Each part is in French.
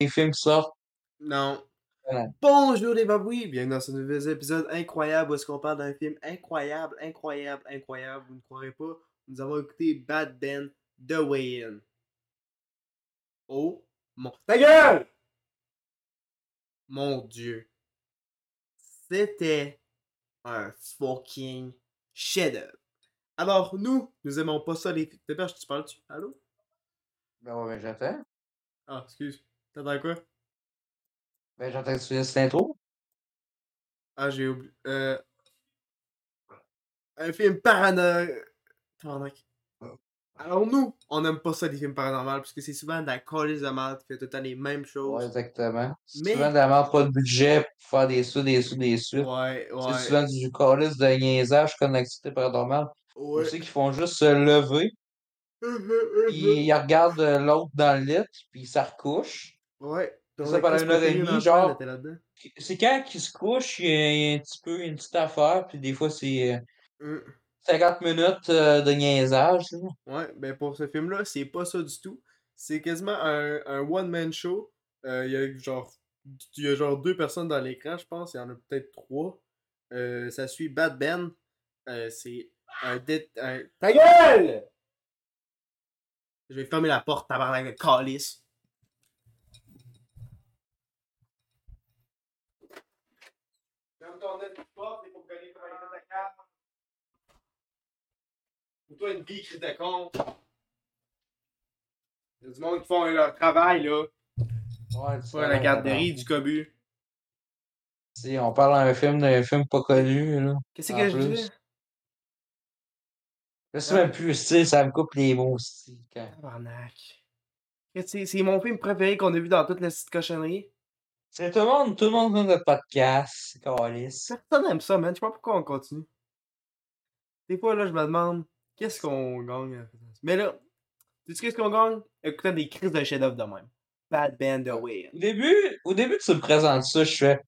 les films sortent. Non. Voilà. Bonjour les babouis, bienvenue dans ce nouvel épisode incroyable où est-ce qu'on parle d'un film incroyable, incroyable, incroyable. Vous ne croirez pas, nous avons écouté Bad Ben The Way In. Oh mon... Ta gueule! Mon dieu. C'était un fucking chef-d'œuvre. Alors nous, nous aimons pas ça les... Dépêche, tu parles-tu? Allô? Ben ouais, ben j'attends. Ah, excuse. T'attends quoi? Ben j'attends que tu laisses l'intro. Ah, j'ai oublié. Euh... Un film parano... Tabarnak. Alors nous, on n'aime pas ça les films paranormaux parce que c'est souvent de la colise de merde qui fait tout le temps les mêmes Ouais, choses. exactement. C'est Mais- souvent de la merde, pas de budget pour faire des sous, des sous, des suites. Ouais, C'est ouais. souvent du calice de niaisage comme l'activité paranormale. Ouais. Aussi qu'ils font juste se lever, puis ils regardent euh, l'autre dans le lit, puis ils se recouchent. Ouais. Ça, Donc, pendant une heure et demie, genre-. C'est quand qu'ils se couchent, il y, a, un petit peu une petite affaire, puis des fois c'est euh, Hum. 50 minutes euh, de niaisage. Ouais, ben pour ce film-là, c'est pas ça du tout. C'est quasiment un, un one-man show. Euh, Il y a genre il y a genre deux personnes dans l'écran, je pense. Il y en a peut-être trois. Euh, ça suit Bad Ben. C'est un, un... Ta gueule! Je vais fermer la porte, tabarnak de calice. Ferme ton nez de porte, il faut que t'ailles travailler ta carte. Pour toi, une vie crise de con. Il y a du monde qui font leur travail, là. Ouais, Pour la garderie du cobu. Si on parle d'un film d'un film pas connu, là. Qu'est-ce En que je plus. dis? Je sais même plus, tu ça me coupe les mots aussi. Quand... Tabarnak. C'est c'est mon film préféré qu'on a vu dans toute la petite cochonnerie. C'est tout le monde, tout le monde dans notre podcast, calice. Personne aime ça, man. Je sais pas pourquoi on continue. Des fois, là, je me demande qu'est-ce qu'on gagne. ça. Mais là, tu sais qu'est-ce qu'on gagne? Écoutant des crises de chef-d'œuvre de même. Bad Band The Way. Au début, au début, tu me présentes ça, je fais.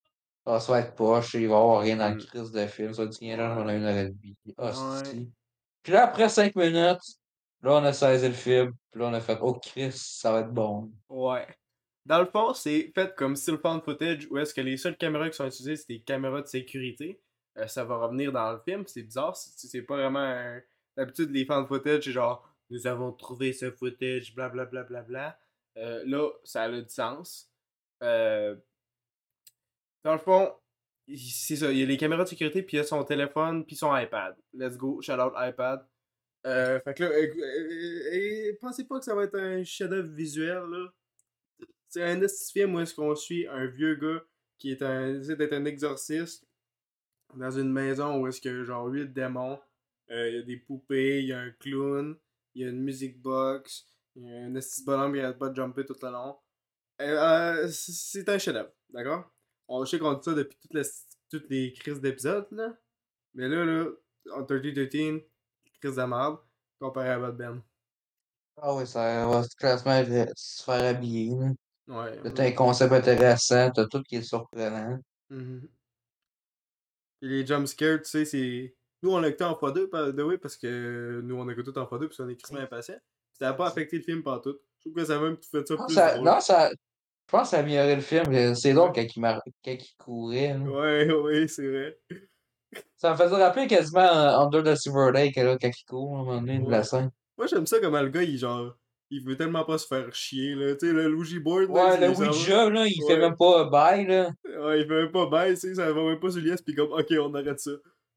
Ah, ça va être poche, il va y avoir rien dans Mm. le crise de film, ça va être là, on a une heure et demie. Ah, Puis là, après cinq minutes, là, on a saisi le film, puis là, on a fait, oh, Chris, ça va être bon. Ouais. Dans le fond, c'est fait comme still found footage où est-ce que les seules caméras qui sont utilisées, c'est des caméras de sécurité. Euh, ça va revenir dans le film. C'est bizarre. C'est c'est pas vraiment. un- D'habitude, les found footage, c'est genre nous avons trouvé ce footage, blablabla. Bla, bla, bla. Euh, là, ça a du sens. Euh, Dans le fond, c'est ça. Il y a les caméras de sécurité, puis il y a son téléphone, puis son iPad. Let's go. Shout out iPad. Euh, fait que là, euh, euh, pensez pas que ça va être un chef-d'œuvre visuel, là. C'est un film où est-ce qu'on suit un vieux gars qui est un, un exorciste dans une maison où est-ce a genre 8 démons. Euh, Il y a des poupées, il y a un clown, il y a une music box, il y a un petit bonhomme qui arrête pas de jumper tout le long. Euh, euh, c'est un chef-d'œuvre, d'accord? On sait qu'on dit ça depuis toutes les, toutes les crises d'épisodes, là. Mais là, là, en 3013, crise de merde, comparé à Bad Ben. Ah oui, ça va classement se faire habiller. là. Ouais. T'as un concept intéressant, t'as tout qui est surprenant. Mhm. Et les jumpscares, tu sais, c'est. Nous, on l'a écouté en x2, by the way, parce que nous, on a écouté tout en x2, parce qu'on est crissement impatients. Ça n'a pas affecté le film par tout. Je trouve que ça a même fait ça Non, plus ça, drôle. non, ça, je pense que ça a amélioré le film. euh, C'est drôle quand il, mar... quand il courait. là. Ouais, ouais, c'est vrai. Ça me faisait rappeler quasiment euh, Under the Silver Lake, là, quand il court, à un moment donné, de la Ouais. scène. Moi, j'aime ça comment le gars, il genre. Il veut tellement pas se faire chier, là. Tu sais, le Luigi Board. Ouais, le Ouija, là, il Ouais. fait même pas bye, là. Ouais, il fait même pas baisse, tu sais, ça va même pas sur l'IS, pis comme, ok, on arrête ça.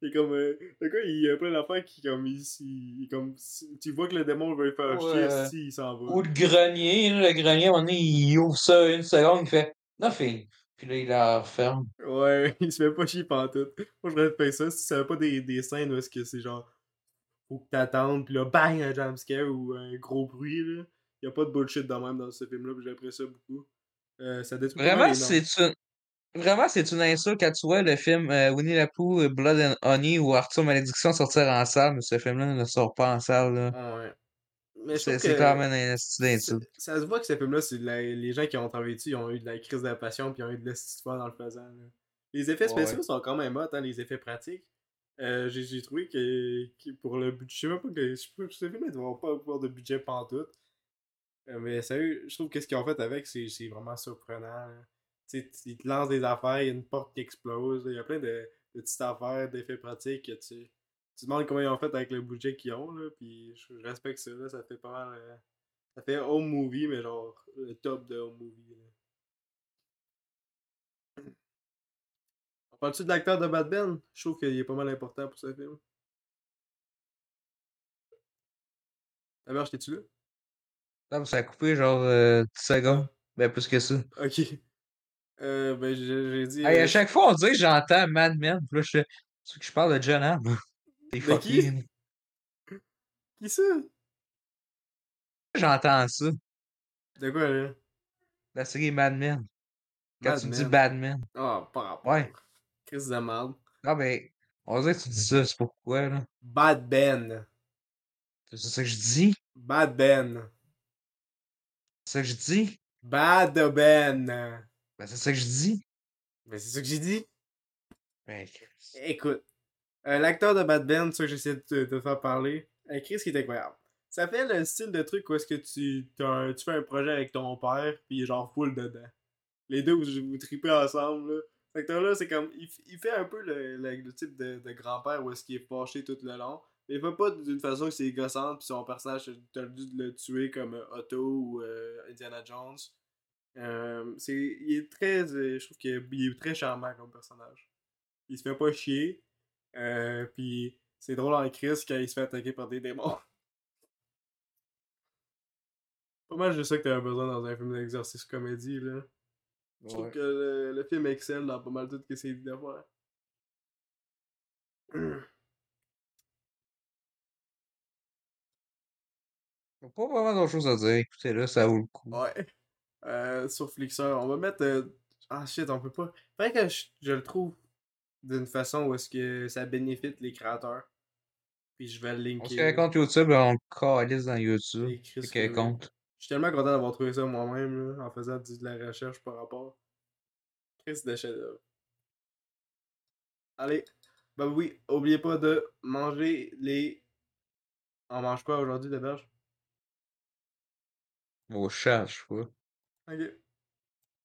Et comme, euh, le gars, il y a plein d'affaires qui, comme, il, il- comme, tu vois que le démon veut le faire chier, si, il s'en va. Ou le grenier, le grenier, moment donné, il ouvre ça une seconde, il fait Nothing. Puis là, il la referme. Ouais, il se fait pas chier pantoute. Moi, je voudrais faire ça si ça avait pas des, des scènes où est-ce que c'est genre, faut que t'attendes, pis là, bang, un jumpscare ou un gros bruit, là. Y a pas de bullshit de même dans ce film-là, pis j'apprécie ça beaucoup. Euh, ça détruit Vraiment, c'est une. Vraiment, c'est une insulte quand tu vois le film euh, Winnie la Pooh, euh, Blood and Honey ou Arthur Malédiction sortir en salle, mais ce film-là ne sort pas en salle. là. Ah Ouais. Mais C'est que clairement un d'insulte. Ça se voit que ce film-là, c'est la- les gens qui ont travaillé dessus, ils ont eu de la crise de passion, puis ils ont eu de l'estisphore dans le faisant. là. Les effets spéciaux ouais. sont quand même hot, hein, les effets pratiques. Euh, j'ai j'ai trouvé que, que pour le budget, je sais même pas que je sais pas, ce film-là, il doit avoir pas avoir de budget pantoute. Euh, mais sérieux, je trouve que ce qu'ils ont fait avec, c'est c'est vraiment surprenant. là. Tu te lancent des affaires, il y a une porte qui explose, il y a plein de, de petites affaires, d'effets pratiques que tu, tu te demandes comment ils ont fait avec le budget qu'ils ont, là, puis je, je respecte ça, là, ça fait pas mal... euh, ça fait home movie, mais genre le top de home movie. Là. On parle-tu de l'acteur de Bad Ben? Je trouve qu'il est pas mal important pour ce film. D'abord, t'es-tu là? Ah, ça a coupé genre euh, 10 secondes. Ben plus que ça. ok. Euh, ben, j'ai dit. Hey, euh, à chaque fois, on que j'entends Mad Men. Puis là, je que je parle de John Hamm? T'es De qui? fucké. Qui ça? J'entends ça. De quoi, là? La série Mad Men. Quand Mad tu me dis. Bad Men. Ah, par rapport. Ouais. Chris de merde. Non, ben, on dirait que tu dis ça, c'est pourquoi, là? Bad Ben. C'est ça que je dis? Bad Ben. C'est ça que je dis? Bad Ben. Ben, c'est ça que je dis. Ben, c'est ça que j'ai dit. Ben, Écoute, euh, l'acteur de Bad Ben, c'est ça que j'essaie de te, faire parler, euh, Chris qui est incroyable. Ça fait le style de truc où est-ce que tu, un- tu fais un projet avec ton père, puis genre full dedans. Les deux, vous, vous tripez ensemble, là. Cet acteur-là, c'est comme. Il, il fait un peu le, le- le type de, de grand-père où est-ce qu'il est fâché tout le long. Mais il fait pas d'une façon que c'est gossante, puis son personnage, t'as le dû de le tuer comme euh, Otto ou euh, Indiana Jones. Euh, c'est, il est très. euh, je trouve qu'il est, très charmant comme personnage. Il se fait pas chier. Euh, puis c'est drôle en crise quand il se fait attaquer par des démons. Pas mal juste ça que t'avais besoin dans un film d'exercice comédie, là. Je trouve que le, le film excelle dans pas mal tout ce que c'est de. Y'a Pas vraiment d'autre chose à dire. Écoutez, là, ça vaut le coup. Ouais. Euh, sur Flixer, on va mettre. euh, Ah shit, on peut pas. Fait que je, je le trouve d'une façon où est-ce que ça bénéficie les créateurs. Puis je vais le On se linker. crée compte YouTube, on calisse dans YouTube. Et Chris, Fait qu'elle que- compte. Je suis tellement content d'avoir trouvé ça moi-même là, en faisant de la recherche par rapport. Chris de. Allez, bah oui, oubliez pas de manger les. On mange quoi aujourd'hui de berge? Au chat, je sais pas. Ok.